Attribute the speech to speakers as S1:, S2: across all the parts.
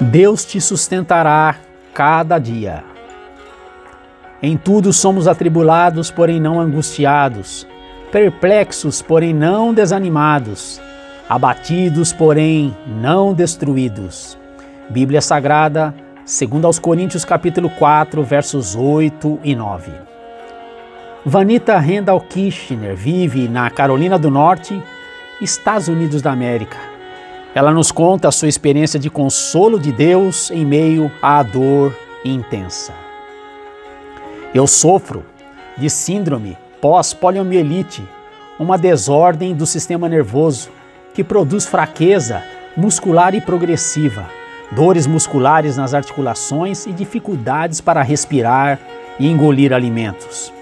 S1: Deus te sustentará cada dia. Em tudo somos atribulados, porém não angustiados, perplexos, porém não desanimados, abatidos, porém não destruídos. Bíblia Sagrada, segundo aos Coríntios capítulo 4, versos 8 e 9. Vanita Randall Kirchner vive na Carolina do Norte, Estados Unidos da América. Ela nos conta a sua experiência de consolo de Deus em meio à dor intensa. Eu sofro de síndrome pós-poliomielite, uma desordem do sistema nervoso que produz fraqueza muscular e progressiva, dores musculares nas articulações e dificuldades para respirar e engolir alimentos.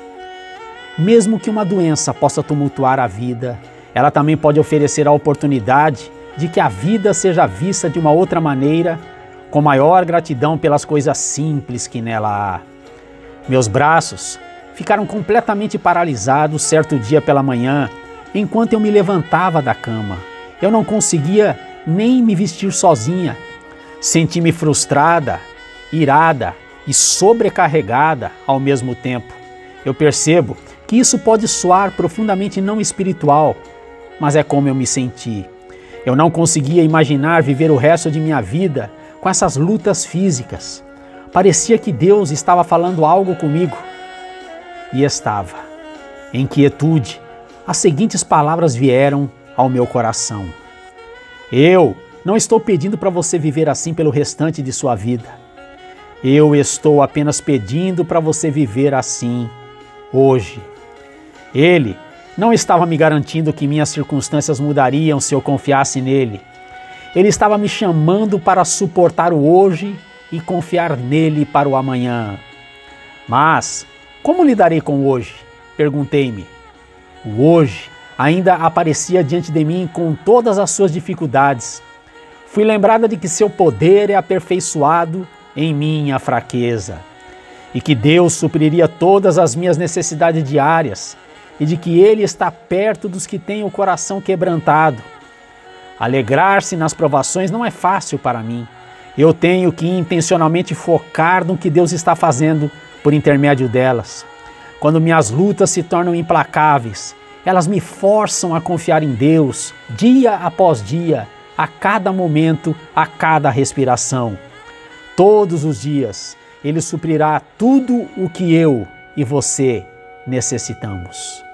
S1: Mesmo que uma doença possa tumultuar a vida, ela também pode oferecer a oportunidade de que a vida seja vista de uma outra maneira, com maior gratidão pelas coisas simples que nela há. Meus braços ficaram completamente paralisados certo dia pela manhã, enquanto eu me levantava da cama. Eu não conseguia nem me vestir sozinha. Senti-me frustrada, irada e sobrecarregada ao mesmo tempo. Eu percebo que isso pode soar profundamente não espiritual, mas é como eu me senti. Eu não conseguia imaginar viver o resto de minha vida com essas lutas físicas. Parecia que Deus estava falando algo comigo. E estava. Em quietude, as seguintes palavras vieram ao meu coração: Eu não estou pedindo para você viver assim pelo restante de sua vida. Eu estou apenas pedindo para você viver assim hoje. Ele não estava me garantindo que minhas circunstâncias mudariam se eu confiasse nele. Ele estava me chamando para suportar o hoje e confiar nele para o amanhã. Mas como lidarei com o hoje? Perguntei-me. O hoje ainda aparecia diante de mim com todas as suas dificuldades. Fui lembrada de que seu poder é aperfeiçoado em minha fraqueza e que Deus supriria todas as minhas necessidades diárias e de que Ele está perto dos que têm o coração quebrantado. Alegrar-se nas provações não é fácil para mim. Eu tenho que intencionalmente focar no que Deus está fazendo por intermédio delas. Quando minhas lutas se tornam implacáveis, elas me forçam a confiar em Deus, dia após dia, a cada momento, a cada respiração. Todos os dias, Ele suprirá tudo o que eu e você necessitamos.